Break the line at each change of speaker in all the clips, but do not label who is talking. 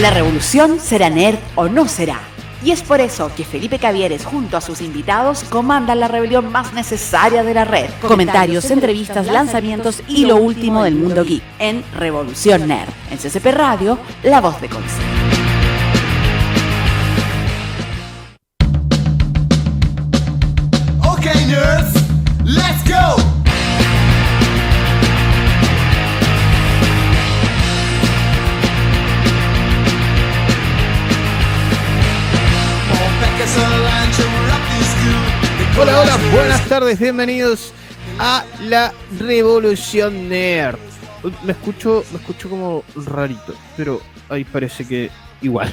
La revolución será nerd o no será. Y es por eso que Felipe Cavieres junto a sus invitados comandan la rebelión más necesaria de la red. Comentarios, entrevistas, lanzamientos y lo último del mundo geek en Revolución Nerd. En CCP Radio, la voz de Conce.
Okay, nerds, let's go.
Hola, buenas tardes, bienvenidos a la Revolución Nerd. Me escucho, me escucho como rarito, pero ahí parece que igual.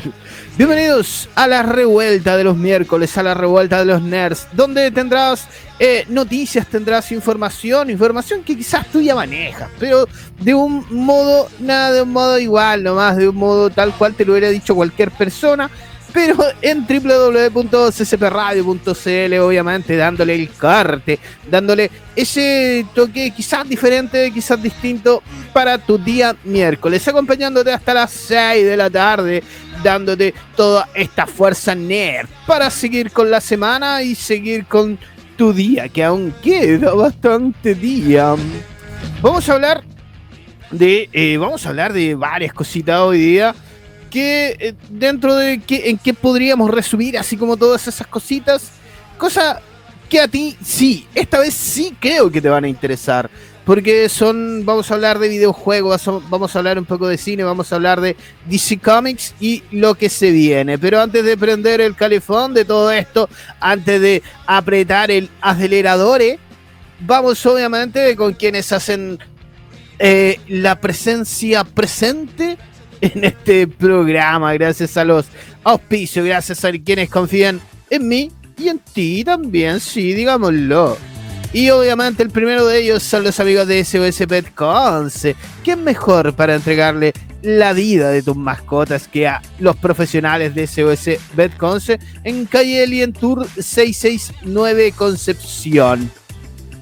Bienvenidos a la revuelta de los miércoles, a la revuelta de los nerds, donde tendrás eh, noticias, tendrás información, información que quizás tú ya manejas, pero de un modo, nada de un modo igual, nomás de un modo tal cual te lo hubiera dicho cualquier persona pero en www.ccpradio.cl, obviamente, dándole el corte, dándole ese toque quizás diferente, quizás distinto para tu día miércoles, acompañándote hasta las 6 de la tarde, dándote toda esta fuerza nerd para seguir con la semana y seguir con tu día, que aún queda bastante día. Vamos a hablar de, eh, vamos a hablar de varias cositas hoy día que eh, dentro de que, en qué podríamos resumir así como todas esas cositas, cosa que a ti sí, esta vez sí creo que te van a interesar, porque son, vamos a hablar de videojuegos, vamos a hablar un poco de cine, vamos a hablar de DC Comics y lo que se viene, pero antes de prender el calefón de todo esto, antes de apretar el acelerador, eh, vamos obviamente con quienes hacen eh, la presencia presente en este programa, gracias a los auspicios, gracias a quienes confían en mí y en ti también, sí, digámoslo. Y obviamente el primero de ellos son los amigos de SOS Pet Conce. ¿Qué es mejor para entregarle la vida de tus mascotas que a los profesionales de SOS Pet Conce en calle Alien Tour 669 Concepción?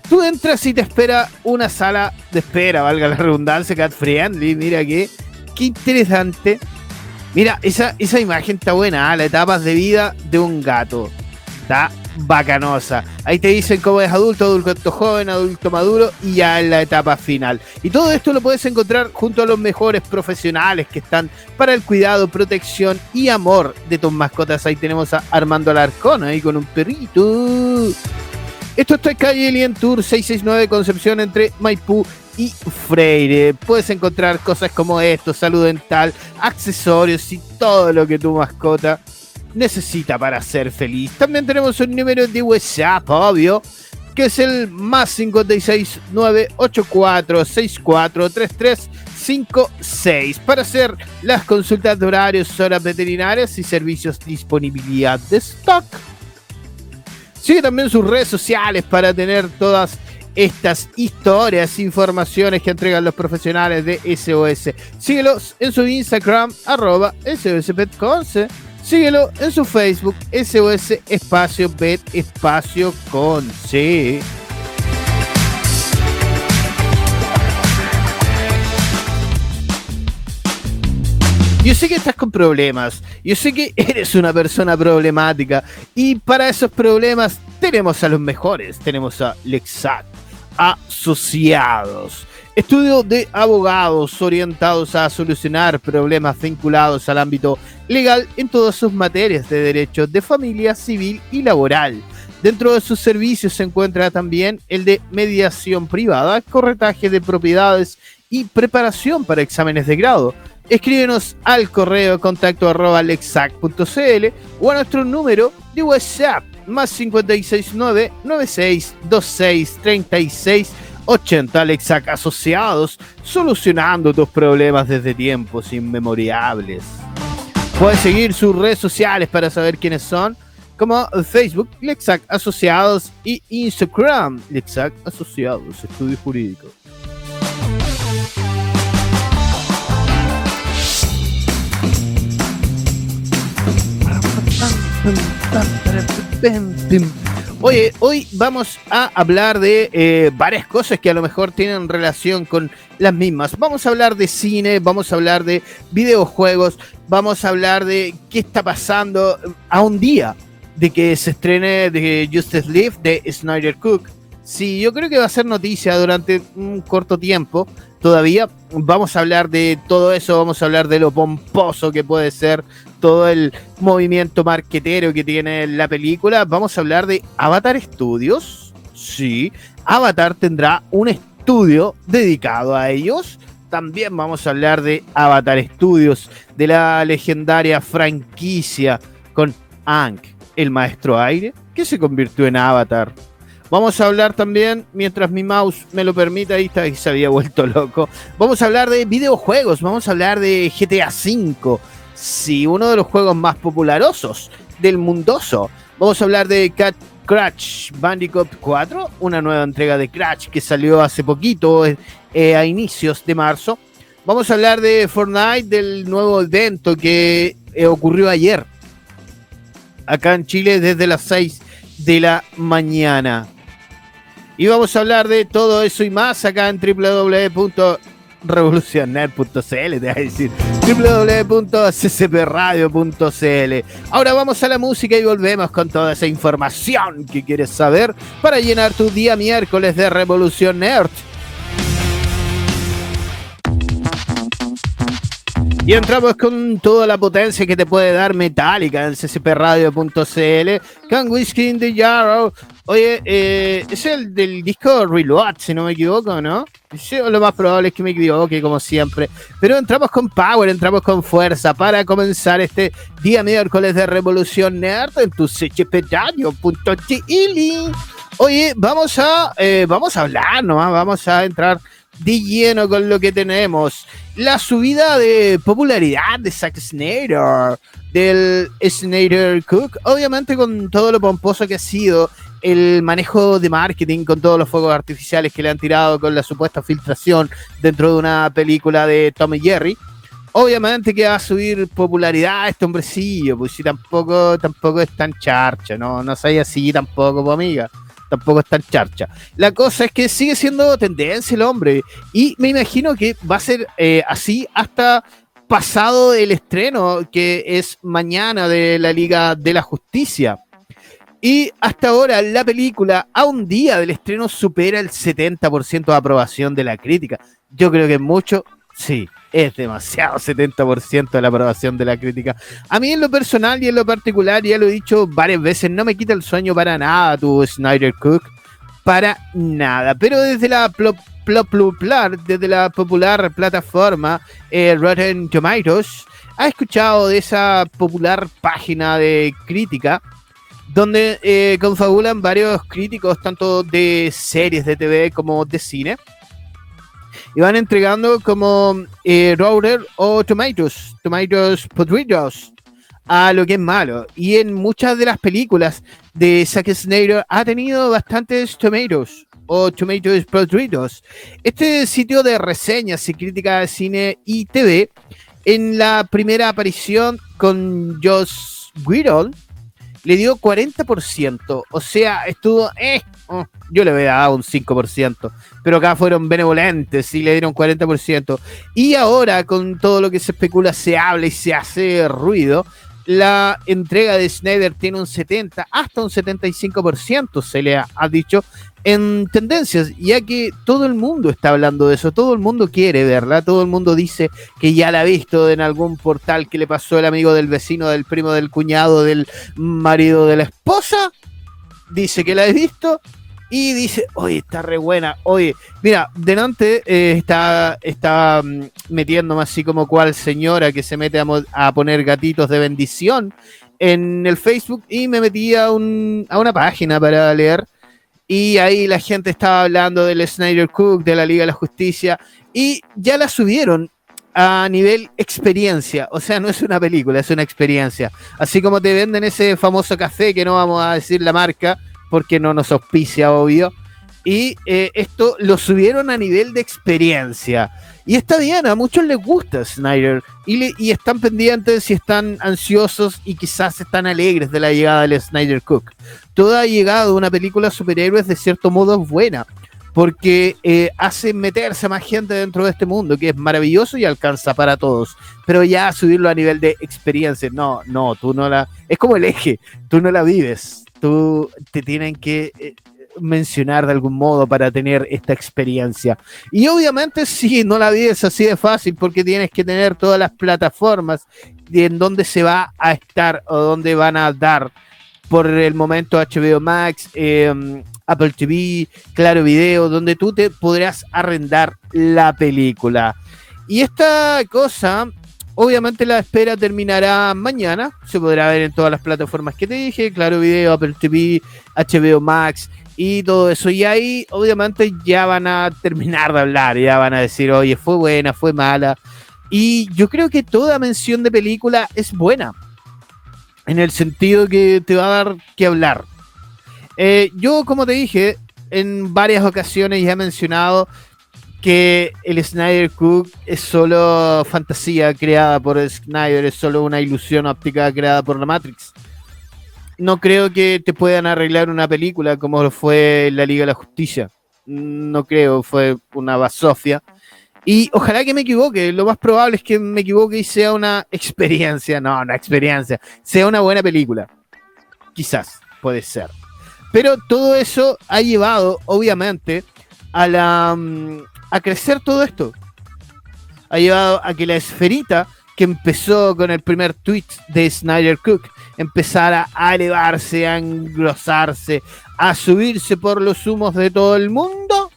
Tú entras y te espera una sala de espera, valga la redundancia, cat friendly, mira que qué interesante. Mira, esa, esa imagen está buena, ¿ah? la etapas de vida de un gato. Está bacanosa. Ahí te dicen cómo es adulto, adulto joven, adulto maduro y ya en la etapa final. Y todo esto lo puedes encontrar junto a los mejores profesionales que están para el cuidado, protección y amor de tus mascotas. Ahí tenemos a Armando Alarcón ahí con un perrito. Esto está en calle Alien Tour 669 Concepción entre Maipú y Freire. Puedes encontrar cosas como esto, salud dental, accesorios y todo lo que tu mascota necesita para ser feliz. También tenemos un número de WhatsApp, obvio, que es el más 56984643356 para hacer las consultas de horarios, horas veterinarias y servicios disponibilidad de stock. Sigue también sus redes sociales para tener todas estas historias, informaciones que entregan los profesionales de SOS. Síguelos en su Instagram, arroba SOSPetConce. Síguelo en su Facebook, SOS Espacio Pet Espacio Conce. Yo sé que estás con problemas, yo sé que eres una persona problemática y para esos problemas tenemos a los mejores, tenemos a Lexat Asociados, estudio de abogados orientados a solucionar problemas vinculados al ámbito legal en todas sus materias de derecho de familia, civil y laboral. Dentro de sus servicios se encuentra también el de mediación privada, corretaje de propiedades y preparación para exámenes de grado. Escríbenos al correo contacto o a nuestro número de WhatsApp más 569 9626 36 80 Lexac Asociados, solucionando tus problemas desde tiempos inmemoriales. Puedes seguir sus redes sociales para saber quiénes son, como Facebook Lexac Asociados y Instagram Lexac Asociados, Estudio Jurídico. Oye, hoy vamos a hablar de eh, varias cosas que a lo mejor tienen relación con las mismas. Vamos a hablar de cine, vamos a hablar de videojuegos, vamos a hablar de qué está pasando a un día de que se estrene de Justice League de Snyder Cook. Sí, yo creo que va a ser noticia durante un corto tiempo todavía. Vamos a hablar de todo eso, vamos a hablar de lo pomposo que puede ser todo el movimiento marquetero que tiene la película. Vamos a hablar de Avatar Studios. Sí, Avatar tendrá un estudio dedicado a ellos. También vamos a hablar de Avatar Studios, de la legendaria franquicia con Ankh, el maestro aire, que se convirtió en Avatar. Vamos a hablar también, mientras mi mouse me lo permita, ahí está, se había vuelto loco. Vamos a hablar de videojuegos, vamos a hablar de GTA V. Sí, uno de los juegos más popularosos del mundoso. Vamos a hablar de Cat Crash Bandicoot 4, una nueva entrega de Crash que salió hace poquito, eh, a inicios de marzo. Vamos a hablar de Fortnite, del nuevo evento que eh, ocurrió ayer, acá en Chile, desde las 6 de la mañana. Y vamos a hablar de todo eso y más acá en www.revolucionar.cl, te voy decir www.ccpradio.cl. Ahora vamos a la música y volvemos con toda esa información que quieres saber para llenar tu día miércoles de Revolución Nerd. Y entramos con toda la potencia que te puede dar Metallica en ccpradio.cl con Whiskey in the Yarrow. Oye, eh, es el del disco Reload, si no me equivoco, ¿no? Yo, lo más probable es que me equivoque, como siempre. Pero entramos con power, entramos con fuerza para comenzar este día miércoles de Revolución Nerd en tu ccpradio.cl. Oye, vamos a, eh, vamos a hablar nomás, vamos a entrar de lleno con lo que tenemos. La subida de popularidad de Zack Snyder, del Snyder Cook, obviamente con todo lo pomposo que ha sido el manejo de marketing, con todos los fuegos artificiales que le han tirado, con la supuesta filtración dentro de una película de Tom y Jerry. Obviamente que va a subir popularidad este hombrecillo, pues si tampoco, tampoco es tan charcha, no, no soy así tampoco, pues amiga tampoco es tan charcha. La cosa es que sigue siendo tendencia el hombre y me imagino que va a ser eh, así hasta pasado el estreno, que es mañana de la Liga de la Justicia. Y hasta ahora la película, a un día del estreno, supera el 70% de aprobación de la crítica. Yo creo que mucho, sí, es demasiado 70% de la aprobación de la crítica. A mí en lo personal y en lo particular, ya lo he dicho varias veces, no me quita el sueño para nada tu Snyder Cook, para nada. Pero desde la desde la popular plataforma eh, Rotten Tomatoes, ha escuchado de esa popular página de crítica donde eh, confabulan varios críticos, tanto de series de TV como de cine y van entregando como eh, Router o Tomatoes, Tomatoes podridos a lo que es malo. Y en muchas de las películas de Zack Snyder ha tenido bastantes Tomatoes o Tomatoes podridos. Este sitio de reseñas y crítica de cine y TV, en la primera aparición con Josh Whedon, le dio 40%. O sea, estuvo, oh, yo le había dado un 5%, pero acá fueron benevolentes y le dieron 40%. Y ahora, con todo lo que se especula, se habla y se hace ruido, la entrega de Snyder tiene un 70, hasta un 75%, se le ha, dicho, en tendencias, ya que todo el mundo está hablando de eso, todo el mundo quiere verla, todo el mundo dice que ya la ha visto en algún portal que le pasó el amigo del vecino, del primo, del cuñado, del marido de la esposa, dice que la ha visto y dice, oye, está re buena, oye, mira, delante eh, está, está mm, metiéndome así como cual señora que se mete a, poner gatitos de bendición en el Facebook y me metí a, un, a una página para leer y ahí la gente estaba hablando del Snyder Cook, de la Liga de la Justicia y ya la subieron a nivel experiencia, o sea, no es una película, es una experiencia. Así como te venden ese famoso café que no vamos a decir la marca, porque no nos auspicia, obvio. Y eh, esto lo subieron a nivel de experiencia. Y está bien, a muchos les gusta Snyder. Y, están pendientes y están ansiosos y quizás están alegres de la llegada del Snyder Cook. Toda llegada de una película superhéroes de cierto modo es buena porque eh, hace meterse más gente dentro de este mundo, que es maravilloso y alcanza para todos. Pero ya subirlo a nivel de experiencia, no, no, tú no la... Es como el eje, tú no la vives, tú te tienen que eh, mencionar de algún modo para tener esta experiencia. Y obviamente sí, no la vives así de fácil porque tienes que tener todas las plataformas en donde se va a estar o donde van a dar por el momento HBO Max, eh, Apple TV, Claro Video, donde tú te podrás arrendar la película. Y esta cosa, obviamente la espera terminará mañana, se podrá ver en todas las plataformas que te dije, Claro Video, Apple TV, HBO Max y todo eso. Y ahí obviamente ya van a terminar de hablar, ya van a decir, oye, fue buena, fue mala. Y yo creo que toda mención de película es buena. En el sentido que te va a dar que hablar. Eh, yo, como te dije, en varias ocasiones ya he mencionado que el Snyder Cook es solo fantasía creada por Snyder, es solo una ilusión óptica creada por la Matrix. No creo que te puedan arreglar una película como lo fue La Liga de la Justicia. No creo, fue una basofia. Y ojalá que me equivoque, lo más probable es que me equivoque y sea una experiencia, no, una experiencia, sea una buena película. Quizás, puede ser. Pero todo eso ha llevado, obviamente, a la mm, a crecer todo esto. Ha llevado a que la esferita que empezó con el primer tweet de Snyder Cook empezara a elevarse, a engrosarse, a subirse por los humos de todo el mundo.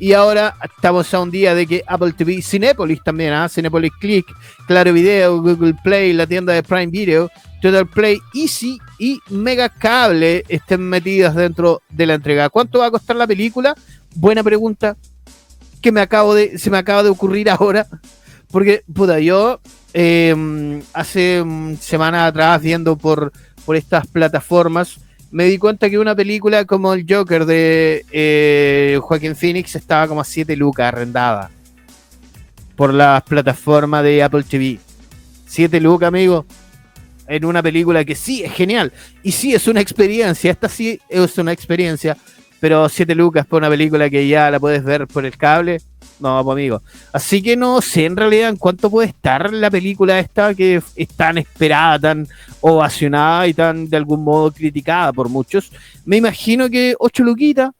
Y ahora estamos a un día de que Apple TV, Cinepolis también, ¿ah? Cinepolis Click, Claro Video, Google Play, la tienda de Prime Video, Total Play Easy y Mega Cable estén metidas dentro de la entrega. ¿Cuánto va a costar la película? Buena pregunta que me acabo de, se me acaba de ocurrir ahora. Porque, puta, yo em, hace semanas atrás viendo por, por estas plataformas, me di cuenta que una película como el Joker de eh, Joaquín Phoenix estaba como a 7 lucas arrendada por las plataformas de Apple TV. 7 lucas, amigo en una película que sí es genial y sí es una experiencia. Esta sí es una experiencia, pero 7 lucas por una película que ya la puedes ver por el cable. No, pues amigo. Así que no sé en realidad en cuánto puede estar la película esta que es tan esperada, tan ovacionada y tan de algún modo criticada por muchos. Me imagino que 8 luquitas,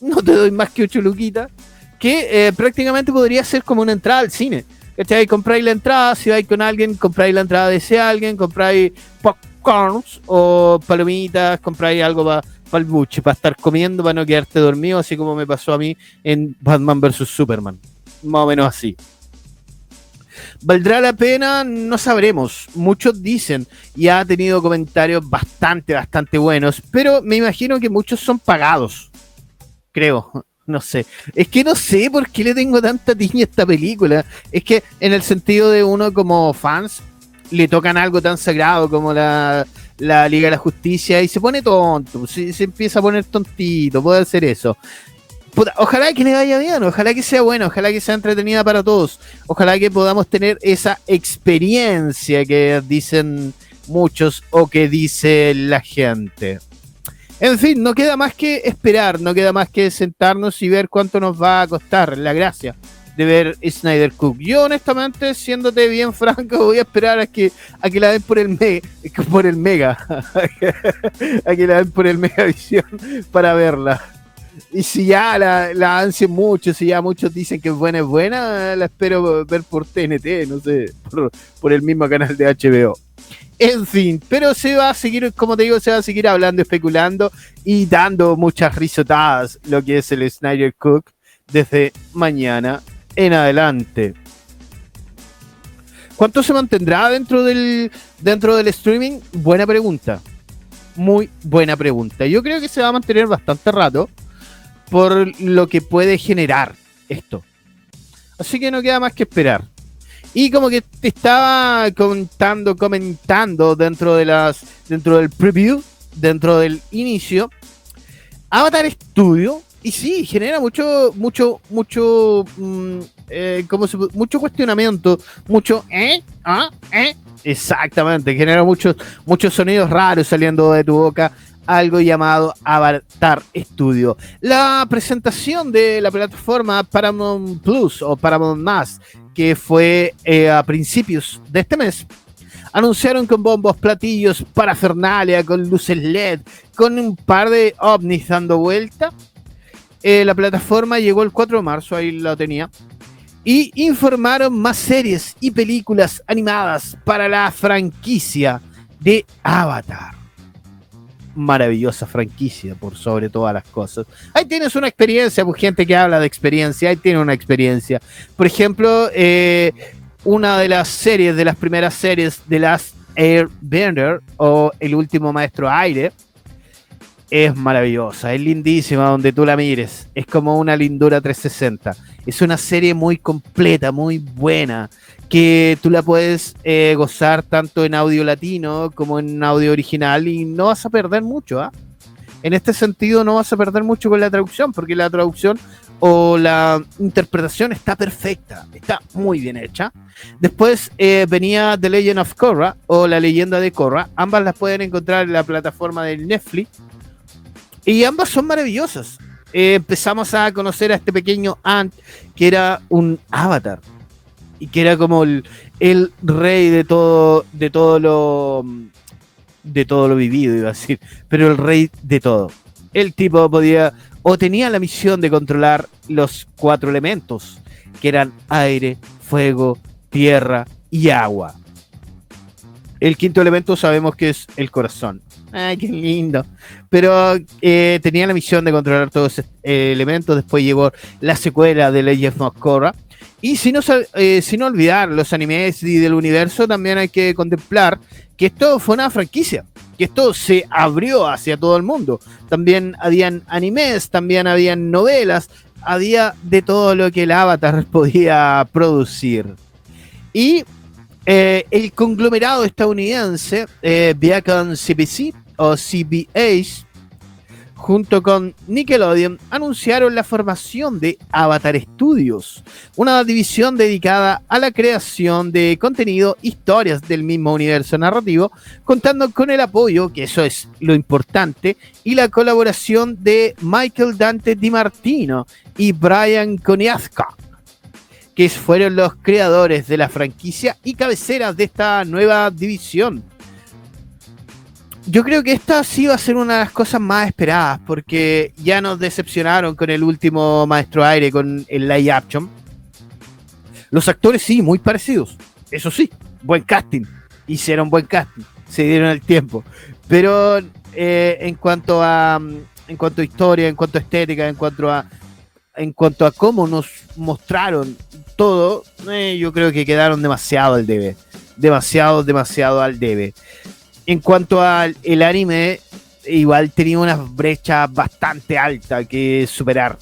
no te doy más que 8 luquitas, que eh, prácticamente podría ser como una entrada al cine ¿Cachai? Compráis la entrada, si vais con alguien, compráis la entrada de ese alguien, compráis popcorns o palomitas, compráis algo para el buche, para estar comiendo, para no quedarte dormido, así como me pasó a mí en Batman vs. Superman. Más o menos así. ¿Valdrá la pena? No sabremos. Muchos dicen y ha tenido comentarios bastante, bastante buenos, pero me imagino que muchos son pagados. Creo no sé. Es que no sé por qué le tengo tanta tiña a esta película. Es que en el sentido de uno como fans, le tocan algo tan sagrado como la, Liga de la Justicia y se pone tonto, se, se empieza a poner tontito, puede hacer eso. ojalá que le vaya bien, ojalá que sea bueno, ojalá que sea entretenida para todos, ojalá que podamos tener esa experiencia que dicen muchos o que dice la gente. En fin, no queda más que esperar, no queda más que sentarnos y ver cuánto nos va a costar la gracia ver Snyder Cook. Yo honestamente, siéndote bien franco, voy a esperar a que, a que la den por el, me, por el Mega, a que la den por el Mega Visión para verla. Y si ya la, la mucho, si ya muchos dicen que es buena, es buena, la espero ver por TNT, no sé, por, por el mismo canal de HBO. En fin, pero se va a seguir, como te digo, se va a seguir hablando, especulando y dando muchas risotadas lo que es el Snyder Cook desde mañana en adelante. ¿Cuánto se mantendrá dentro del, dentro del streaming? Buena pregunta. Muy buena pregunta. Yo creo que se va a mantener bastante rato por lo que puede generar esto. Así que no queda más que esperar. Y como que te estaba contando, comentando dentro de las. dentro del preview, dentro del inicio. Avatar Studio y sí, genera mucho, mucho, mucho, mm, eh, ¿cómo se, mucho cuestionamiento, mucho, ¿eh? ¿Ah? ¿eh? Exactamente, genera muchos, muchos sonidos raros saliendo de tu boca, algo llamado Avatar Studio. La presentación de la plataforma Paramount Plus o Paramount Más, que fue eh, a principios de este mes, anunciaron con bombos, platillos, parafernalia, con luces LED, con un par de ovnis dando vuelta. Eh, la plataforma llegó el 4 de marzo, ahí lo tenía. Y informaron más series y películas animadas para la franquicia de Avatar. Maravillosa franquicia, por sobre todas las cosas. Ahí tienes una experiencia, pues gente que habla de experiencia, ahí tiene una experiencia. Por ejemplo, eh, una de las series, de las primeras series de las Airbender o El último maestro aire, es maravillosa, es lindísima donde tú la mires. Es como una lindura 360. Es una serie muy completa, muy buena, que tú la puedes eh, gozar tanto en audio latino como en audio original y no vas a perder mucho. ¿ah? En este sentido no vas a perder mucho con la traducción, porque la traducción o la interpretación está perfecta, está muy bien hecha. Después eh, venía The Legend of Korra o La leyenda de Korra. Ambas las pueden encontrar en la plataforma de Netflix y ambas son maravillosas. Eh, empezamos a conocer a este pequeño Ant, que era un avatar. Y que era como el, rey de todo, de todo lo. de todo lo vivido, iba a decir. Pero el rey de todo. El tipo podía. o tenía la misión de controlar los cuatro elementos. Que eran aire, fuego, tierra y agua. El quinto elemento sabemos que es el corazón. Ay, qué lindo. Pero eh, tenía la misión de controlar todos esos eh, elementos. Después llegó la secuela de Legend of Korra. Y si no, eh, sin olvidar los animes y del universo, también hay que contemplar que esto fue una franquicia, que esto se abrió hacia todo el mundo. También habían animes, también habían novelas, había de todo lo que el Avatar podía producir. Y eh, el conglomerado estadounidense eh, Viacom CBC o CBS junto con Nickelodeon anunciaron la formación de Avatar Studios, una división dedicada a la creación de contenido, historias del mismo universo narrativo, contando con el apoyo, que eso es lo importante, y la colaboración de Michael Dante Di Martino y Brian Koniaska que fueron los creadores de la franquicia y cabeceras de esta nueva división. Yo creo que esta sí va a ser una de las cosas más esperadas, porque ya nos decepcionaron con el último Maestro Aire, con el live action. Los actores sí, muy parecidos. Eso sí, buen casting. Hicieron buen casting. Se dieron el tiempo. Pero eh, en cuanto a en cuanto a historia, en cuanto a estética, en cuanto a en cuanto a cómo nos mostraron todo, eh, yo creo que quedaron demasiado al debe. Demasiado, demasiado al debe. En cuanto al el anime, igual tenía una brecha bastante alta que superar.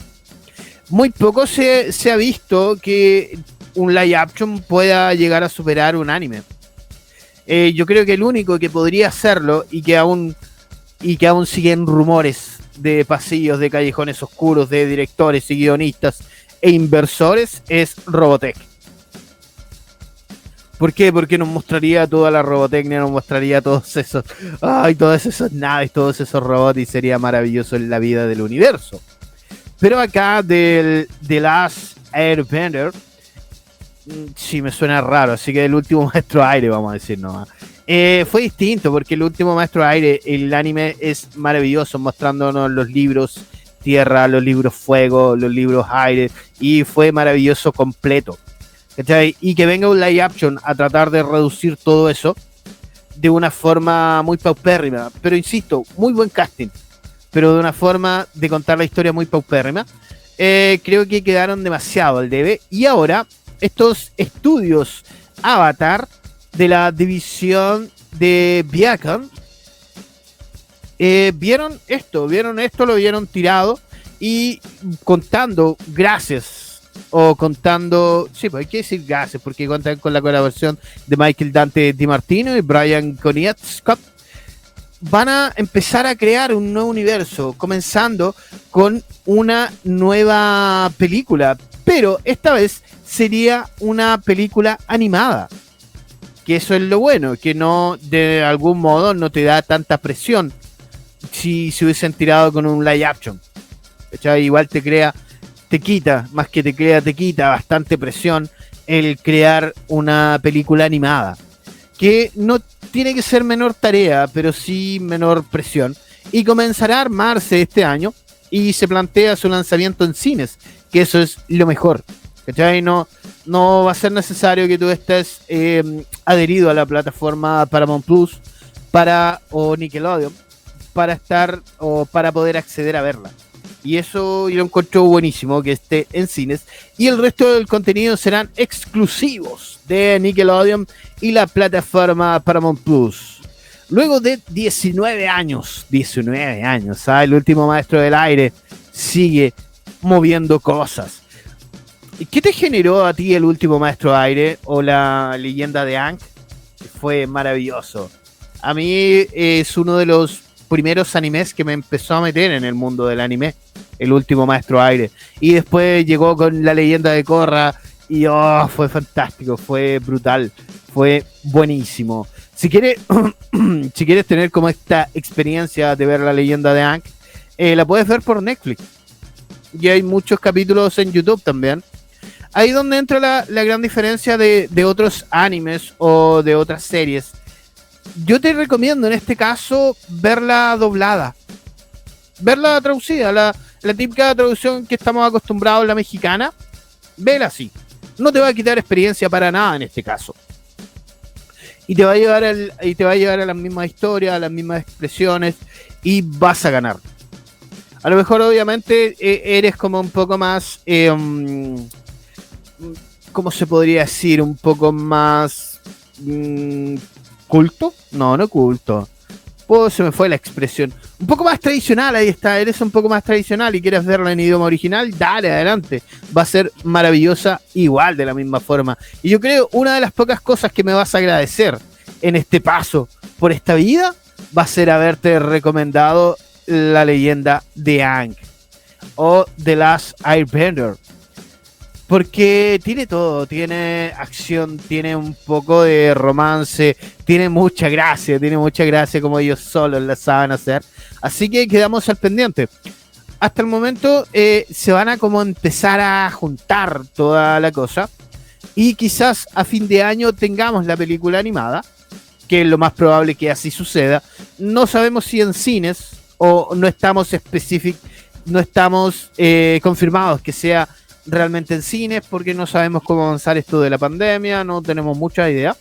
Muy poco se, ha visto que un live action pueda llegar a superar un anime. Eh, yo creo que el único que podría hacerlo y que aún y que aún siguen rumores de pasillos, de callejones oscuros, de directores y guionistas e inversores es Robotech. ¿Por qué? Porque nos mostraría toda la robotecnia, nos mostraría todos esos, ay, todas esas naves, todos esos robots y sería maravilloso en la vida del universo. Pero acá del The Last Airbender, mm, sí me suena raro, así que el último maestro aire, vamos a decir nomás. Eh, fue distinto porque el último Maestro Aire, el anime es maravilloso, mostrándonos los libros Tierra, los libros Fuego, los libros Aire, y fue maravilloso completo. Y que venga un live action a tratar de reducir todo eso de una forma muy paupérrima, pero insisto, muy buen casting, pero de una forma de contar la historia muy paupérrima. Eh, creo que quedaron demasiado al debe. Y ahora, estos estudios Avatar de la división de Viacom eh, vieron esto, vieron esto, lo vieron tirado y contando gracias o contando, sí, pues hay que decir gracias porque cuentan con la colaboración de Michael Dante Di Martino y Brian Scott van a empezar a crear un nuevo universo, comenzando con una nueva película, pero esta vez sería una película animada. Que eso es lo bueno, que no de algún modo no te da tanta presión si se hubiesen tirado con un live action. Igual te crea, te quita, más que te crea, te quita bastante presión el crear una película animada. Que no tiene que ser menor tarea, pero sí menor presión. Y comenzará a armarse este año y se plantea su lanzamiento en cines, que eso es lo mejor. No, no va a ser necesario que tú estés eh, adherido a la plataforma Paramount Plus para, o Nickelodeon para estar o para poder acceder a verla. Y eso yo lo encuentro buenísimo que esté en cines. Y el resto del contenido serán exclusivos de Nickelodeon y la plataforma Paramount Plus. Luego de 19 años, 19 años, ¿sabes? el último maestro del aire sigue moviendo cosas. ¿Qué te generó a ti el último maestro aire o la leyenda de Ankh? Fue maravilloso. A mí es uno de los primeros animes que me empezó a meter en el mundo del anime, el último maestro aire. Y después llegó con la leyenda de Korra y oh, fue fantástico, fue brutal, fue buenísimo. Si quieres, si quieres tener como esta experiencia de ver la leyenda de Ankh, eh, la puedes ver por Netflix. Y hay muchos capítulos en YouTube también. Ahí donde entra la, gran diferencia de, de, otros animes o de otras series. Yo te recomiendo en este caso verla doblada. Verla traducida, la, la típica traducción que estamos acostumbrados, la mexicana. Vela así. No te va a quitar experiencia para nada en este caso. Y te va a llevar, y te va a, llevar a las mismas historias, a las mismas expresiones y vas a ganar. A lo mejor obviamente e, eres como un poco más... Um, ¿Cómo se podría decir? Un poco más... Mm, ¿Culto? No, no culto. Pues se me fue la expresión. Un poco más tradicional, ahí está. Eres un poco más tradicional y quieres verla en idioma original, dale, adelante. Va a ser maravillosa igual de la misma forma. Y yo creo una de las pocas cosas que me vas a agradecer en este paso por esta vida va a ser haberte recomendado la leyenda de Ang o The Last Airbender porque tiene todo, tiene acción, tiene un poco de romance, tiene mucha gracia, tiene mucha gracia como ellos solos la saben hacer. Así que quedamos al pendiente. Hasta el momento eh, se van a como empezar a juntar toda la cosa. Y quizás a fin de año tengamos la película animada, que es lo más probable que así suceda. No sabemos si en cines o no estamos específicos, no estamos eh, confirmados que sea realmente en cines porque no sabemos cómo avanzar esto de la pandemia, no tenemos mucha idea.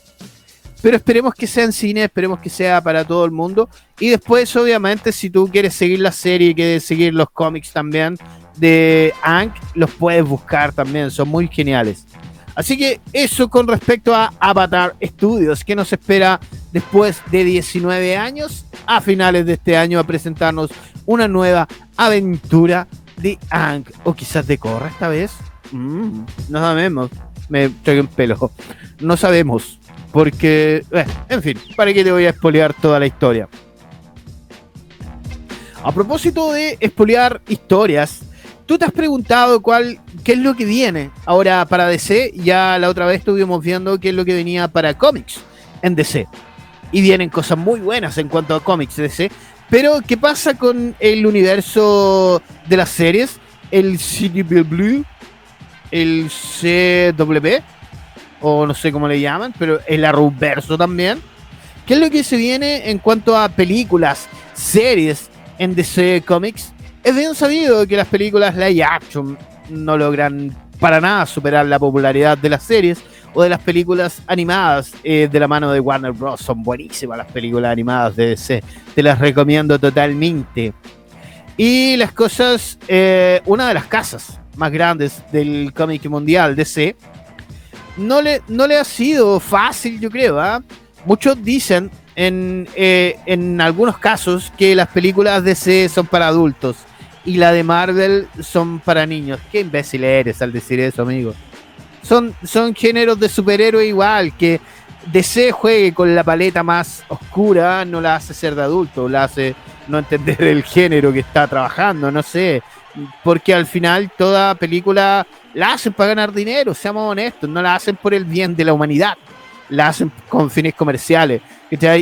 Pero esperemos que sea en cine, esperemos que sea para todo el mundo. Y después, obviamente, si tú quieres seguir la serie y quieres seguir los cómics también de Ank, los puedes buscar también, son muy geniales. Así que eso con respecto a Avatar Studios, que nos espera después de 19 años, a finales de este año, a presentarnos una nueva aventura de Ang, o quizás de Korra esta vez. Mm, no sabemos. Me traigo un pelo. No sabemos. Porque, eh, en fin, ¿para qué te voy a espolear toda la historia? A propósito de espolear historias, ¿tú te has preguntado cuál, qué es lo que viene ahora para DC? Ya la otra vez estuvimos viendo qué es lo que venía para cómics en DC. Y vienen cosas muy buenas en cuanto a cómics DC. Pero, ¿qué pasa con el universo de las series? El CW Blue, el CW, o no sé cómo le llaman, pero el Arrowverso también. ¿Qué es lo que se viene en cuanto a películas, series en DC Comics? Es bien sabido que las películas live action no logran para nada superar la popularidad de las series o de las películas animadas eh, de la mano de Warner Bros. Son buenísimas las películas animadas de DC. Te las recomiendo totalmente. Y las cosas, eh, una de las casas más grandes del cómic mundial DC, no le, no le ha sido fácil, yo creo. ¿ah? Muchos dicen en, eh, en algunos casos que las películas DC son para adultos y la de Marvel son para niños. Qué imbécil eres al decir eso, amigo son, son géneros de superhéroe igual, que DC juegue con la paleta más oscura no la hace ser de adulto, la hace no entender el género que está trabajando, no sé, porque al final toda película la hacen para ganar dinero, seamos honestos, no la hacen por el bien de la humanidad, la hacen con fines comerciales.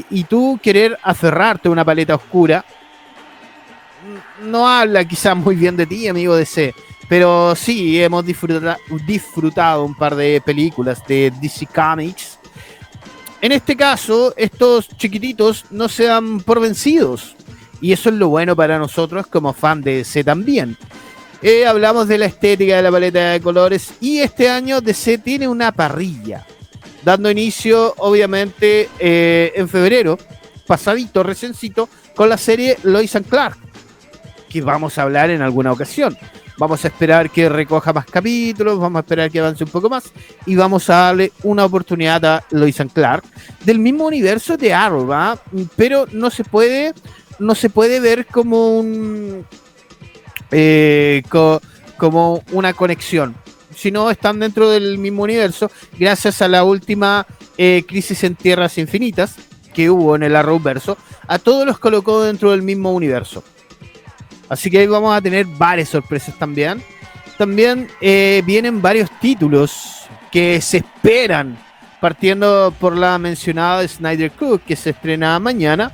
Y tú querer aferrarte a una paleta oscura no habla quizás muy bien de ti, amigo DC. Pero sí, hemos disfrutado un par de películas de DC Comics. En este caso, estos chiquititos no se dan por vencidos. Y eso es lo bueno para nosotros como fan de DC también. Eh, hablamos de la estética de la paleta de colores y este año DC tiene una parrilla, dando inicio obviamente eh, en febrero, pasadito, recencito, con la serie Lois and Clark, que vamos a hablar en alguna ocasión. Vamos a esperar que recoja más capítulos, vamos a esperar que avance un poco más y vamos a darle una oportunidad a Lois and Clark del mismo universo de Arrow, ¿va? Pero no se puede, no se puede ver como un eh, como una conexión, sino están dentro del mismo universo gracias a la última eh, crisis en tierras infinitas que hubo en el Arrowverso, a todos los colocó dentro del mismo universo. Así que ahí vamos a tener varias sorpresas también. También eh, vienen varios títulos que se esperan, partiendo por la mencionada Snyder Cook, que se estrena mañana.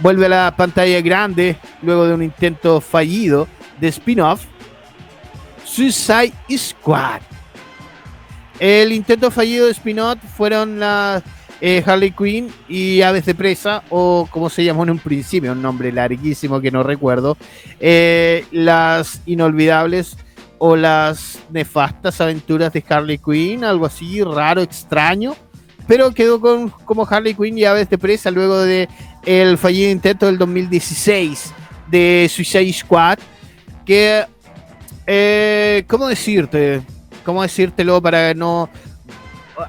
Vuelve a la pantalla grande luego de un intento fallido de spin-off. Suicide Squad. El intento fallido de spin-off fueron las eh, Harley Quinn y Aves de Presa, o como se llamó en un principio, un nombre larguísimo que no recuerdo, eh, las inolvidables o las nefastas aventuras de Harley Quinn, algo así raro, extraño, pero quedó con, como Harley Quinn y Aves de Presa luego de el fallido intento del 2016 de Suicide Squad, que, eh, ¿cómo decirte? ¿Cómo decírtelo para no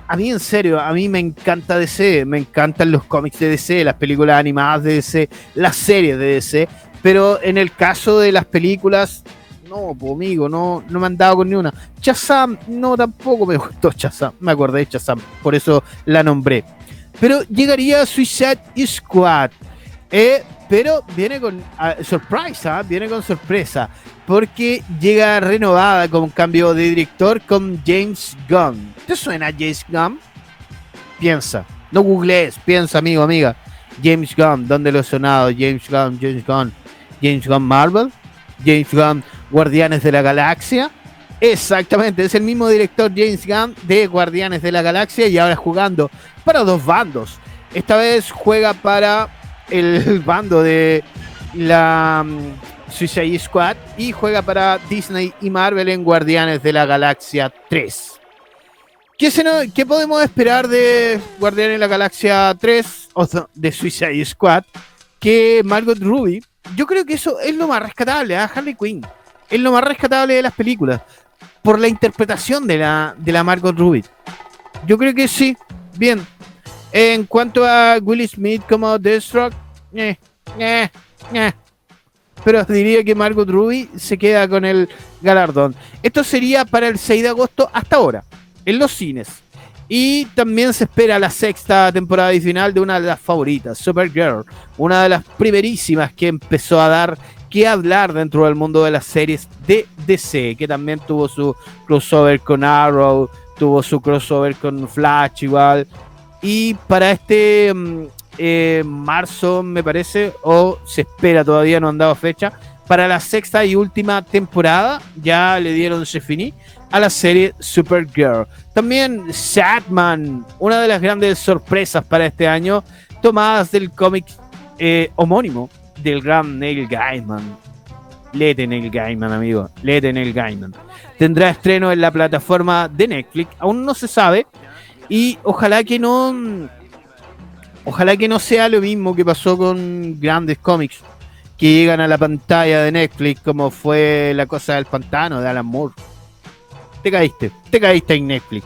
a mí en serio, a mí me encanta DC, me encantan los cómics de DC, las películas animadas de DC, las series de DC, pero en el caso de las películas, no, pues amigo, no, no me han dado con ni una. Chazam, no, tampoco me gustó Chazam, me acordé de Chazam, por eso la nombré. Pero llegaría Suicide Squad, eh, pero viene con sorpresa, ¿ah? viene con sorpresa porque llega renovada con cambio de director con James Gunn. ¿Te suena James Gunn? Piensa, no googlees, piensa amigo, amiga. James Gunn, ¿dónde lo he sonado? James Gunn, James Gunn, James Gunn Marvel, James Gunn Guardianes de la Galaxia. Exactamente, es el mismo director James Gunn de Guardianes de la Galaxia y ahora jugando para dos bandos. Esta vez juega para el bando de la Suicide Squad y juega para Disney y Marvel en Guardianes de la Galaxia 3. ¿Qué, se ¿Qué, podemos esperar de Guardianes de la Galaxia 3 o de Suicide Squad? Que Margot Ruby, yo creo que eso es lo más rescatable, ¿ah? Harley Quinn. Es lo más rescatable de las películas. Por la interpretación de la, de la Margot Ruby. Yo creo que sí. Bien. En cuanto a Will Smith como Deathstroke, pero diría que Margot Ruby se queda con el galardón. Esto sería para el 6 de agosto hasta ahora, en los cines. Y también se espera la sexta temporada y final de una de las favoritas, Supergirl, una de las primerísimas que empezó a dar que hablar dentro del mundo de las series de DC, que también tuvo su crossover con Arrow, tuvo su crossover con Flash igual. Y para este mm, eh, marzo, me parece, o se espera, todavía no han dado fecha, para la sexta y última temporada. Ya le dieron se a la serie Supergirl. También Sadman, una de las grandes sorpresas para este año, tomadas del cómic eh, homónimo del gran Neil Gaiman. Lete Neil Gaiman, amigo. Lete Neil Gaiman. Tendrá estreno en la plataforma de Netflix. Aún no se sabe. Y ojalá que no Ojalá que no sea lo mismo que pasó con grandes cómics que llegan a la pantalla de Netflix, como fue la cosa del pantano de Alan Moore. Te caíste, te caíste en Netflix.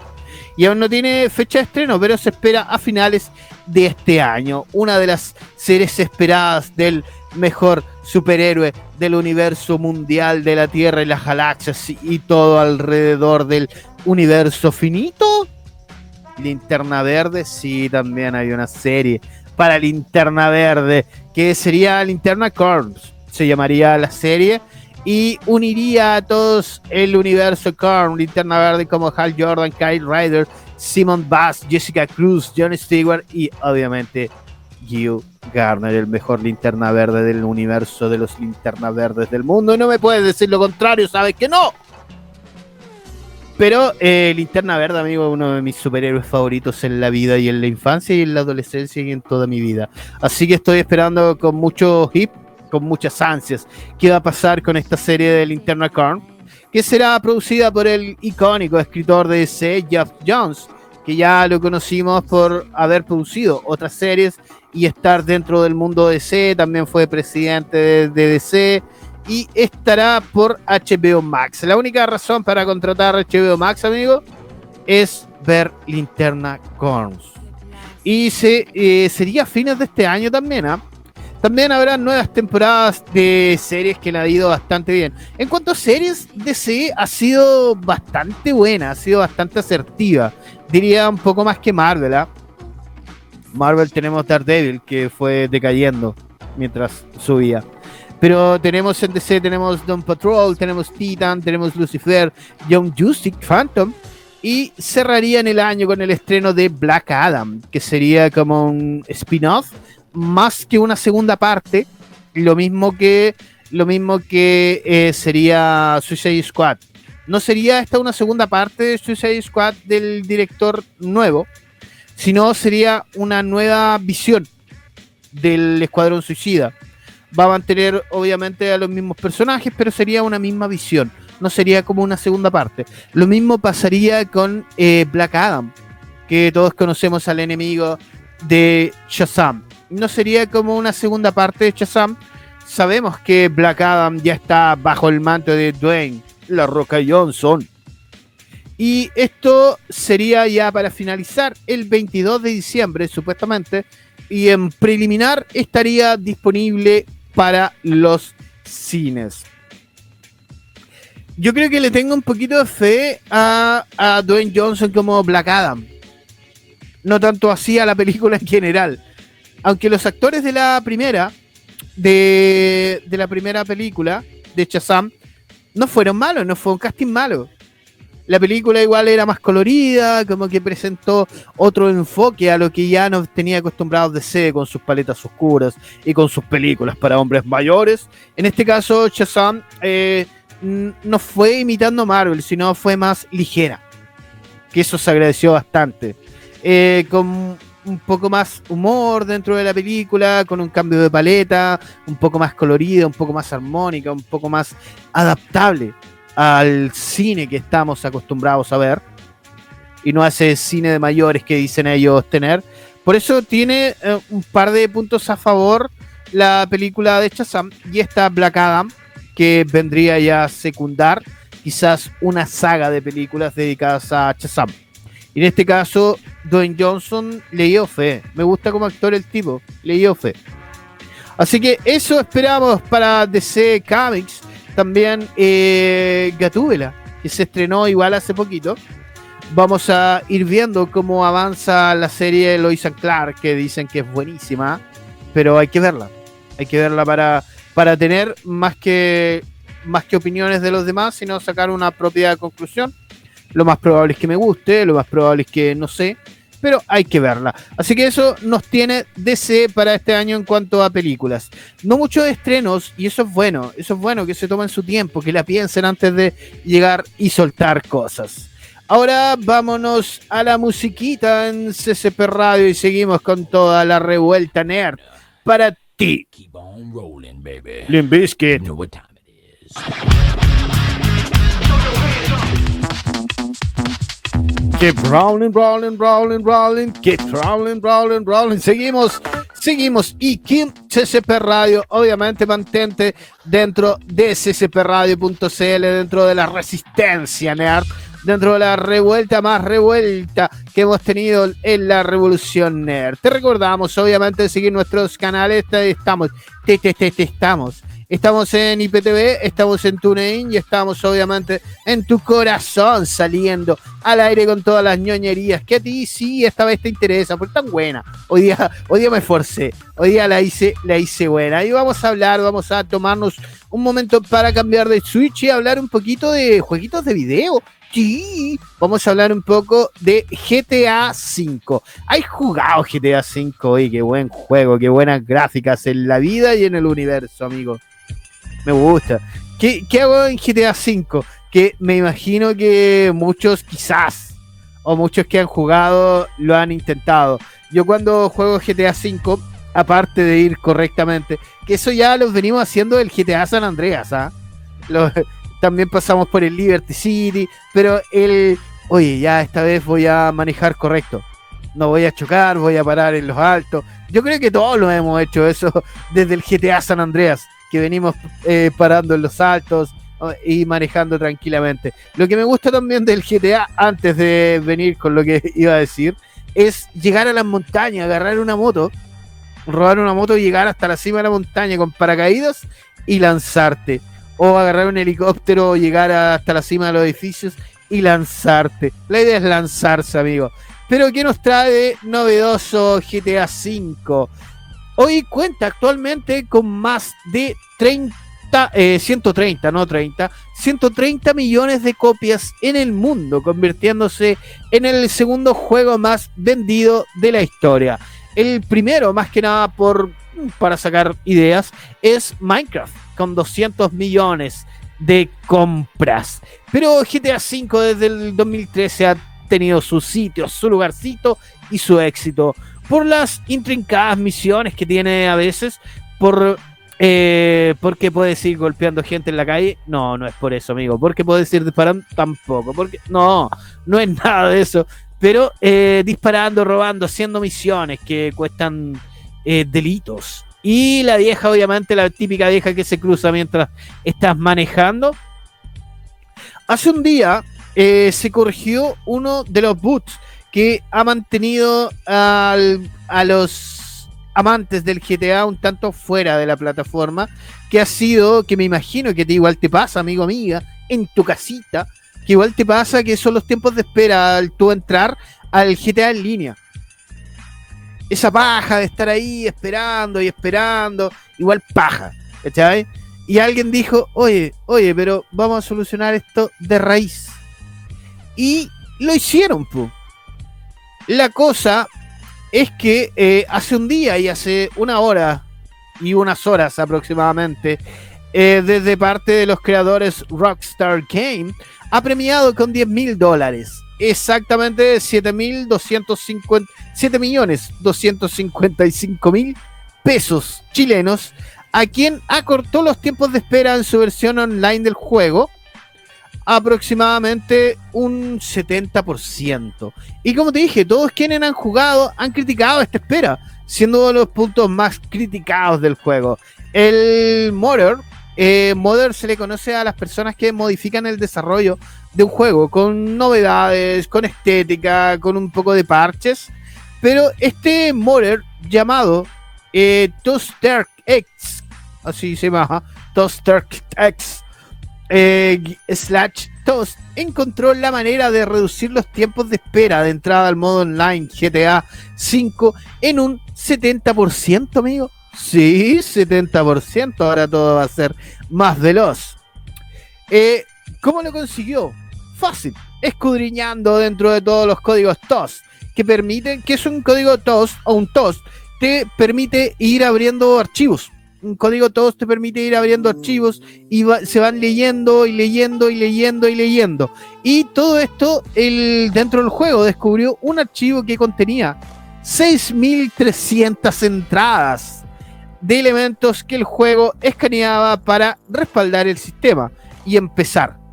Y aún no tiene fecha de estreno, pero se espera a finales de este año. Una de las series esperadas del mejor superhéroe del universo mundial de la Tierra y las galaxias y todo alrededor del universo finito Linterna Verde, sí, también hay una serie para Linterna Verde, que sería Linterna Corps, se llamaría la serie, y uniría a todos el universo Corn, Linterna Verde como Hal Jordan, Kyle Ryder, Simon Bass, Jessica Cruz, John Stewart y obviamente Hugh Garner, el mejor linterna verde del universo de los linternas verdes del mundo. Y no me puedes decir lo contrario, sabes que no. Pero eh, Linterna Verde, amigo, es uno de mis superhéroes favoritos en la vida y en la infancia y en la adolescencia y en toda mi vida. Así que estoy esperando con mucho hip, con muchas ansias, qué va a pasar con esta serie de Linterna Corn, que será producida por el icónico escritor de DC, Jeff Jones, que ya lo conocimos por haber producido otras series y estar dentro del mundo DC, también fue presidente de, de DC y estará por HBO Max. La única razón para contratar HBO Max, amigo, es ver Linterna Corns. Y se, eh, sería fines de este año también, ¿ah? También habrá nuevas temporadas de series que le ha ido bastante bien. En cuanto a series, DC ha sido bastante buena, ha sido bastante asertiva. Diría un poco más que Marvel, ¿ah? Marvel tenemos Daredevil, que fue decayendo mientras subía. Pero tenemos en tenemos Don Patrol, tenemos Titan, tenemos Lucifer, Young Justice, Phantom. Y cerrarían el año con el estreno de Black Adam, que sería como un spin-off, más que una segunda parte. Lo mismo que, lo mismo que eh, sería Suicide Squad. No sería esta una segunda parte de Suicide Squad del director nuevo, sino sería una nueva visión del Escuadrón Suicida va a mantener obviamente a los mismos personajes, pero sería una misma visión. No sería como una segunda parte. Lo mismo pasaría con eh, Black Adam, que todos conocemos al enemigo de Shazam. No sería como una segunda parte de Shazam. Sabemos que Black Adam ya está bajo el manto de Dwayne, La Roca Johnson. Y esto sería ya para finalizar el 22 de diciembre, supuestamente. Y en preliminar estaría disponible para los cines. Yo creo que le tengo un poquito de fe a, Dwayne Johnson como Black Adam. No tanto así a la película en general. Aunque los actores de la primera, de, de la primera película, de Shazam, no fueron malos, no fue un casting malo. La película igual era más colorida, como que presentó otro enfoque a lo que ya nos tenía acostumbrados de DC con sus paletas oscuras y con sus películas para hombres mayores. En este caso, Shazam eh, no fue imitando Marvel, sino fue más ligera. Que eso se agradeció bastante. Eh, con un poco más humor dentro de la película, con un cambio de paleta, un poco más colorida, un poco más armónica, un poco más adaptable al cine que estamos acostumbrados a ver y no hace cine de mayores que dicen ellos tener. Por eso tiene eh, un par de puntos a favor la película de Shazam y esta Black Adam que vendría ya a secundar quizás una saga de películas dedicadas a Shazam. Y en este caso, Dwayne Johnson le dio fe. Me gusta como actor el tipo, le dio fe. Así que eso esperamos para DC Comics también eh, Gatúbela, que se estrenó igual hace poquito. Vamos a ir viendo cómo avanza la serie Lois and Clark, que dicen que es buenísima, pero hay que verla. Hay que verla para, para tener más que, más que opiniones de los demás, sino sacar una propia conclusión. Lo más probable es que me guste, lo más probable es que no sé, pero hay que verla. Así que eso nos tiene DC para este año en cuanto a películas. No muchos estrenos, y eso es bueno, eso es bueno que se tomen su tiempo, que la piensen antes de llegar y soltar cosas. Ahora vámonos a la musiquita en CCP Radio y seguimos con toda la revuelta nerd para ti. Keep on rolling, baby. Keep rolling, rolling, rolling, rolling. Keep rolling, rolling, rolling. Seguimos, seguimos. Y Kim CCP Radio, obviamente mantente dentro de ccpradio.cl, dentro de la resistencia nerd, dentro de la revuelta más revuelta que hemos tenido en la revolución nerd. Te recordamos, obviamente, seguir nuestros canales. Estamos, te, te, te, estamos Estamos en IPTV, estamos en TuneIn y estamos obviamente en tu corazón saliendo al aire con todas las ñoñerías que a ti sí esta vez te interesa, porque tan buena. Hoy día, hoy día me esforcé, hoy día la hice, la hice buena. Y vamos a hablar, vamos a tomarnos un momento para cambiar de Switch y hablar un poquito de jueguitos de video. Sí, vamos a hablar un poco de GTA V. ¿Hay jugado GTA V? Y qué buen juego, qué buenas gráficas en la vida y en el universo, amigo me gusta. ¿Qué, hago en GTA V? Que me imagino que muchos quizás, o muchos que han jugado, lo han intentado. Yo cuando juego GTA V, aparte de ir correctamente, que eso ya lo venimos haciendo el GTA San Andreas, ¿ah? También pasamos por el Liberty City, pero el, oye, ya esta vez voy a manejar correcto. No voy a chocar, voy a parar en los altos. Yo creo que todos lo hemos hecho eso desde el GTA San Andreas que venimos eh, parando en los altos y manejando tranquilamente. Lo que me gusta también del GTA, antes de venir con lo que iba a decir, es llegar a las montañas, agarrar una moto, robar una moto y llegar hasta la cima de la montaña con paracaídas y lanzarte. O agarrar un helicóptero, llegar hasta la cima de los edificios y lanzarte. La idea es lanzarse, amigo. Pero ¿qué nos trae novedoso GTA V? Hoy cuenta actualmente con más de 30, 130, eh, no 30, 130 millones de copias en el mundo, convirtiéndose en el segundo juego más vendido de la historia. El primero, más que nada por para sacar ideas, es Minecraft, con 200 millones de compras. Pero GTA V desde el 2013 ha tenido su sitio, su lugarcito y su éxito por las intrincadas misiones que tiene a veces, por eh, porque puedes ir golpeando gente en la calle. No, no es por eso, amigo. Porque puedes ir disparando tampoco. Porque no, no es nada de eso. Pero eh, disparando, robando, haciendo misiones que cuestan eh, delitos. Y la vieja, obviamente, la típica vieja que se cruza mientras estás manejando. Hace un día se corrigió uno de los boots que ha mantenido a los amantes del GTA un tanto fuera de la plataforma, que ha sido, que me imagino que te, igual te pasa, amigo, amiga, en tu casita, que igual te pasa que son los tiempos de espera al tú entrar al GTA en línea. Esa paja de estar ahí esperando y esperando, igual paja, ¿cachai? Y alguien dijo, oye, oye, pero vamos a solucionar esto de raíz. Y lo hicieron, pu. La cosa es que eh, hace un día y hace una hora y unas horas aproximadamente, eh, desde parte de los creadores Rockstar Game, ha premiado con 10 mil dólares. Exactamente 7 millones 255 mil pesos chilenos a quien acortó los tiempos de espera en su versión online del juego aproximadamente un 70%. Y como te dije, todos quienes han jugado han criticado esta espera, siendo uno de los puntos más criticados del juego. El modder, eh, modder se le conoce a las personas que modifican el desarrollo de un juego con novedades, con estética, con un poco de parches. Pero este modder llamado eh, X, así se llama, Toaster X, eh, slash Toast encontró la manera de reducir los tiempos de espera de entrada al modo online GTA 5 en un 70%, amigo. Sí, 70%. Ahora todo va a ser más veloz. Eh, ¿Cómo lo consiguió? Fácil. Escudriñando dentro de todos los códigos TOS que permiten, que es un código TOS o un TOS, te permite ir abriendo archivos un código todos te permite ir abriendo archivos y se van leyendo y leyendo y leyendo y leyendo. Y todo esto, el, dentro del juego descubrió un archivo que contenía 6.300 entradas de elementos que el juego escaneaba para respaldar el sistema y empezar.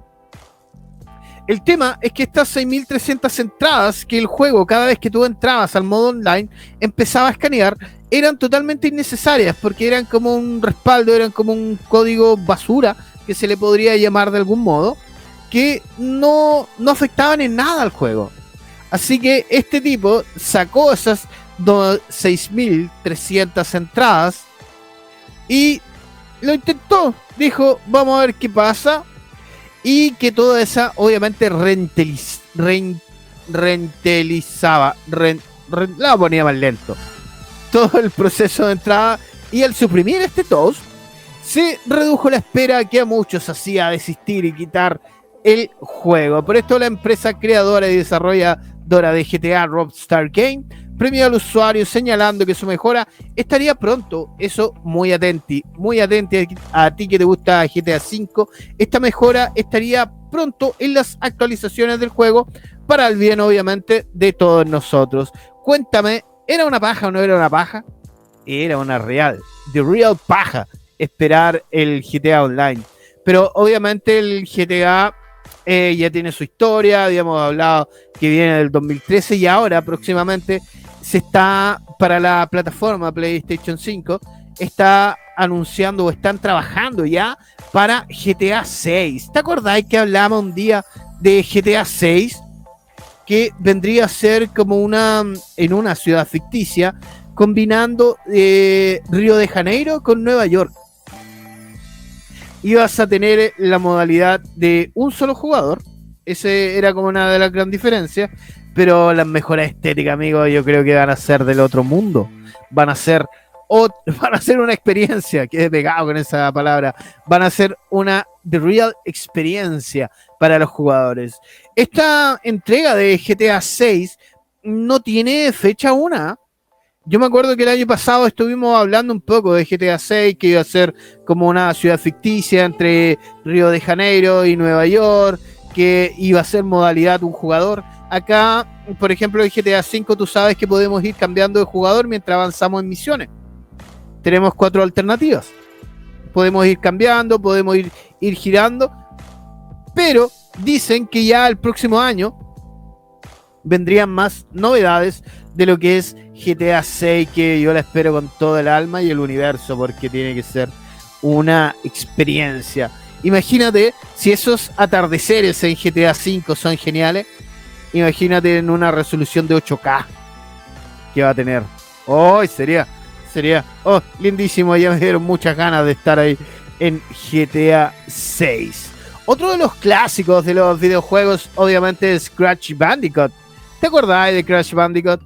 El tema es que estas 6.300 entradas que el juego, cada vez que tú entrabas al modo online, empezaba a escanear, eran totalmente innecesarias porque eran como un respaldo, eran como un código basura que se le podría llamar de algún modo, que no, no afectaban en nada al juego. Así que este tipo sacó esas 6.300 entradas y lo intentó, dijo, vamos a ver qué pasa. Y que toda esa, obviamente, renteliz, rentelizaba, la ponía más lento. Todo el proceso de entrada y al suprimir este toast, se redujo la espera que a muchos hacía desistir y quitar el juego. Por esto la empresa creadora y de GTA Rockstar Game premio al usuario señalando que su mejora estaría pronto. Eso muy atenti, muy atenti a ti que te gusta GTA V. Esta mejora estaría pronto en las actualizaciones del juego para el bien obviamente de todos nosotros. Cuéntame, ¿era una paja o no era una paja? Era una real, de real paja esperar el GTA Online. Pero obviamente el GTA ya tiene su historia, habíamos hablado que viene del 2013 y ahora próximamente se está para la plataforma PlayStation 5, está anunciando o están trabajando ya para GTA 6. ¿Te acordáis que hablábamos un día de GTA 6? Que vendría a ser como una en una ciudad ficticia, combinando eh, Río de Janeiro con Nueva York. Ibas a tener la modalidad de un solo jugador. Ese era como una de las grandes diferencias. Pero las mejoras estéticas, amigos, yo creo que van a ser del otro mundo. Van a ser van a ser una experiencia, que pegado con esa palabra, van a ser una the real experiencia para los jugadores. Esta entrega de GTA 6 no tiene fecha una. Yo me acuerdo que el año pasado estuvimos hablando un poco de GTA 6, que iba a ser como una ciudad ficticia entre Río de Janeiro y Nueva York, que iba a ser modalidad un jugador. Acá, por ejemplo, en GTA V tú sabes que podemos ir cambiando de jugador mientras avanzamos en misiones. Tenemos cuatro alternativas. Podemos ir cambiando, podemos ir, ir girando, pero dicen que ya el próximo año vendrían más novedades de lo que es GTA 6, que yo la espero con todo el alma y el universo, porque tiene que ser una experiencia. Imagínate si esos atardeceres en GTA 5 son geniales, Imagínate en una resolución de 8K que va a tener. Oh, sería, sería, oh, lindísimo. Ya me dieron muchas ganas de estar ahí en GTA 6. Otro de los clásicos de los videojuegos, obviamente, es Crash Bandicoot. ¿Te acordás de Crash Bandicoot?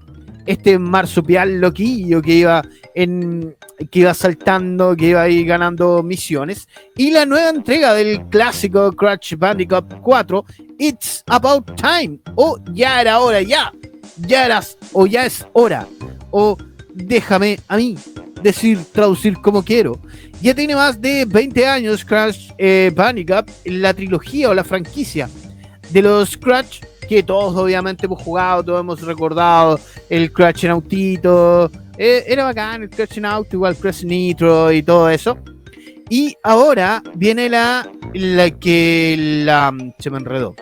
Este marsupial loquillo que iba que iba saltando, que iba ahí ganando misiones. Y la nueva entrega del clásico Crash Bandicoot 4 It's About Time. O ya era hora, ya. Ya eras, o ya es hora. O déjame a mí decir, traducir como quiero. Ya tiene más de 20 años Crash eh, Bandicoot, la trilogía o la franquicia de los Crash que todos obviamente hemos jugado, todos hemos recordado el Crash en autito. Eh, era bacán el Crash en auto, igual Crash Nitro y todo eso. Y ahora viene la, la que la, se me enredó.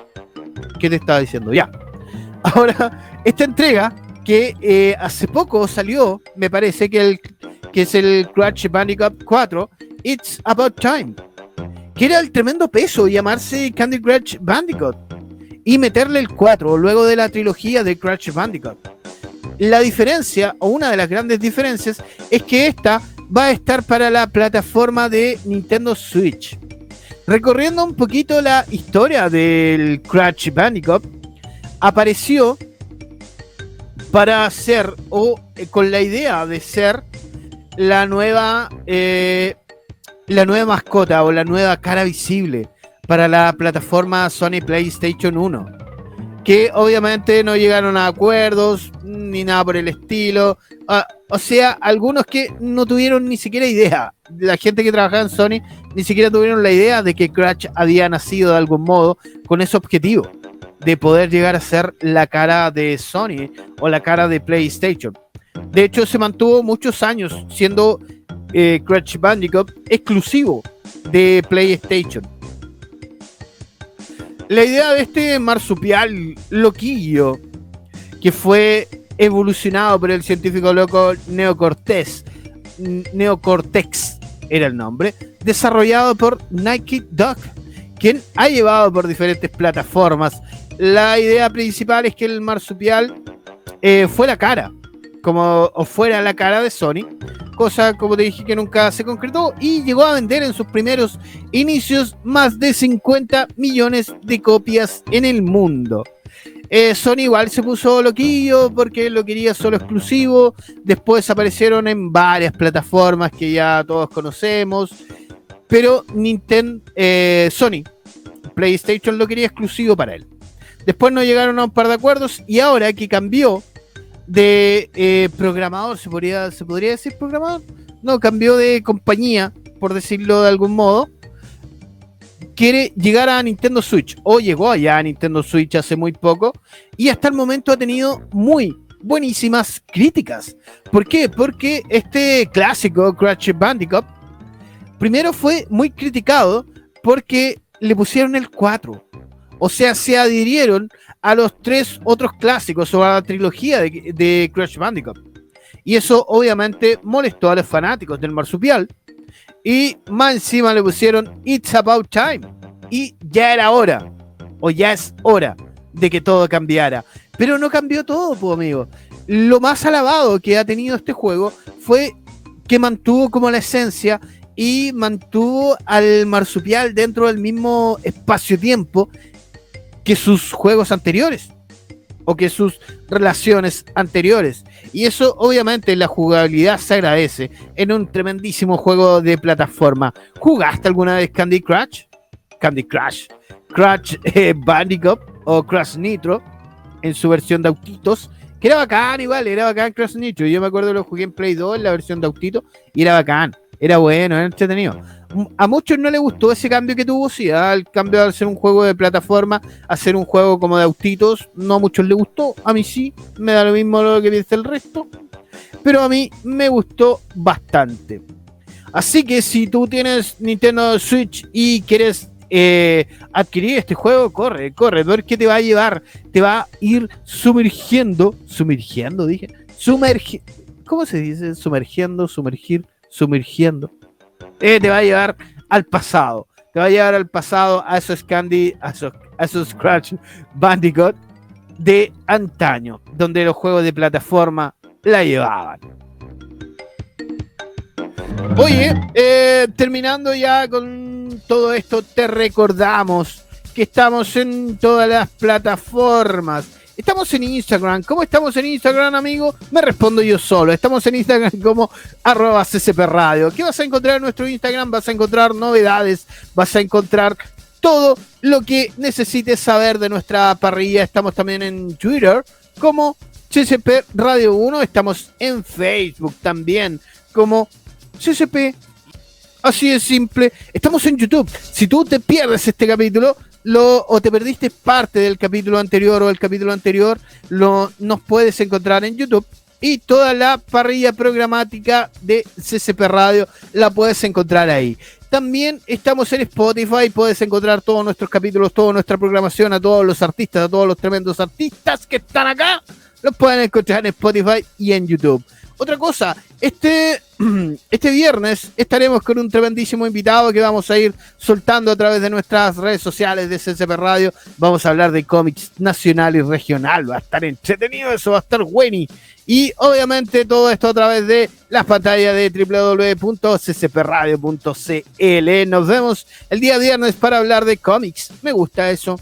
¿Qué te estaba diciendo? Ya. Ahora, esta entrega que eh, hace poco salió, me parece que, el, que es el Crash Bandicoot 4, It's About Time. Que era el tremendo peso llamarse Candy Crush Bandicoot y meterle el 4 luego de la trilogía de Crash Bandicoot. La diferencia, o una de las grandes diferencias, es que esta va a estar para la plataforma de Nintendo Switch. Recorriendo un poquito la historia del Crash Bandicoot, apareció para ser, o eh, con la idea de ser, la nueva, eh, la nueva mascota o la nueva cara visible para la plataforma Sony PlayStation 1 que obviamente no llegaron a acuerdos ni nada por el estilo. Ah, o sea, algunos que no tuvieron ni siquiera idea. La gente que trabajaba en Sony ni siquiera tuvieron la idea de que Crash había nacido de algún modo con ese objetivo de poder llegar a ser la cara de Sony o la cara de PlayStation. De hecho, se mantuvo muchos años siendo eh, Crash Bandicoot exclusivo de PlayStation. La idea de este marsupial loquillo, que fue evolucionado por el científico loco Neocortex, Neocortex era el nombre, desarrollado por Nike Duck, quien ha llevado por diferentes plataformas. La idea principal es que el marsupial eh, fue la cara, como fuera la cara de Sony, cosa como te dije que nunca se concretó y llegó a vender en sus primeros inicios más de 50 millones de copias en el mundo. Eh, Sony igual se puso loquillo porque lo quería solo exclusivo. Después aparecieron en varias plataformas que ya todos conocemos. Pero Nintendo, eh, Sony, PlayStation lo quería exclusivo para él. Después no llegaron a un par de acuerdos y ahora que cambió de eh, programador, ¿se podría, ¿se podría decir programador? No, cambió de compañía, por decirlo de algún modo. Quiere llegar a Nintendo Switch, o llegó allá a Nintendo Switch hace muy poco, y hasta el momento ha tenido muy buenísimas críticas. ¿Por qué? Porque este clásico Crash Bandicoot primero fue muy criticado porque le pusieron el 4. O sea, se adhirieron a los tres otros clásicos o a la trilogía de, Crash Bandicoot. Y eso obviamente molestó a los fanáticos del marsupial. Y más encima le pusieron It's About Time. Y ya era hora, o ya es hora, de que todo cambiara. Pero no cambió todo, pues amigo. Lo más alabado que ha tenido este juego fue que mantuvo como la esencia y mantuvo al marsupial dentro del mismo espacio-tiempo que sus juegos anteriores o que sus relaciones anteriores. Y eso obviamente la jugabilidad se agradece en un tremendísimo juego de plataforma. ¿Jugaste alguna vez Candy Crush? Candy Crush. Crush eh, Bandicoot o Crush Nitro en su versión de autitos. Que era bacán igual, era bacán Crush Nitro. Yo me acuerdo lo jugué en Play 2 en la versión de autito y era bacán. Era bueno, era entretenido. A muchos no les gustó ese cambio que tuvo, sí, el cambio de hacer un juego de plataforma hacer un juego como de autitos, no a muchos les gustó, a mí sí, me da lo mismo lo que piensa el resto, pero a mí me gustó bastante. Así que si tú tienes Nintendo Switch y quieres eh, adquirir este juego, corre, corre, ver qué te va a llevar, te va a ir sumergiendo, sumergiendo, dije, sumergi, ¿cómo se dice? Sumergiendo, sumergir, sumergiendo. Eh, te va a llevar al pasado. Te va a llevar al pasado a esos Candy, a esos, a esos Scratch Bandicoot de antaño, donde los juegos de plataforma la llevaban. Oye, eh, terminando ya con todo esto, te recordamos que estamos en todas las plataformas Estamos en Instagram. ¿Cómo estamos en Instagram, amigo? Me respondo yo solo. Estamos en Instagram como arroba ccp radio. ¿Qué vas a encontrar en nuestro Instagram? Vas a encontrar novedades, vas a encontrar todo lo que necesites saber de nuestra parrilla. Estamos también en Twitter como CCP Radio 1. Estamos en Facebook también como CCP. Así de simple. Estamos en YouTube. Si tú te pierdes este capítulo, lo, o te perdiste parte del capítulo anterior o el capítulo anterior, lo, nos puedes encontrar en YouTube. Y toda la parrilla programática de CCP Radio la puedes encontrar ahí. También estamos en Spotify, puedes encontrar todos nuestros capítulos, toda nuestra programación, a todos los artistas, a todos los tremendos artistas que están acá, los pueden encontrar en Spotify y en YouTube. Otra cosa, este, este viernes estaremos con un tremendísimo invitado que vamos a ir soltando a través de nuestras redes sociales de CCP Radio. Vamos a hablar de cómics nacional y regional. Va a estar entretenido, eso va a estar bueno. Y obviamente todo esto a través de las pantallas de www.ccpradio.cl. Nos vemos el día viernes para hablar de cómics. Me gusta eso.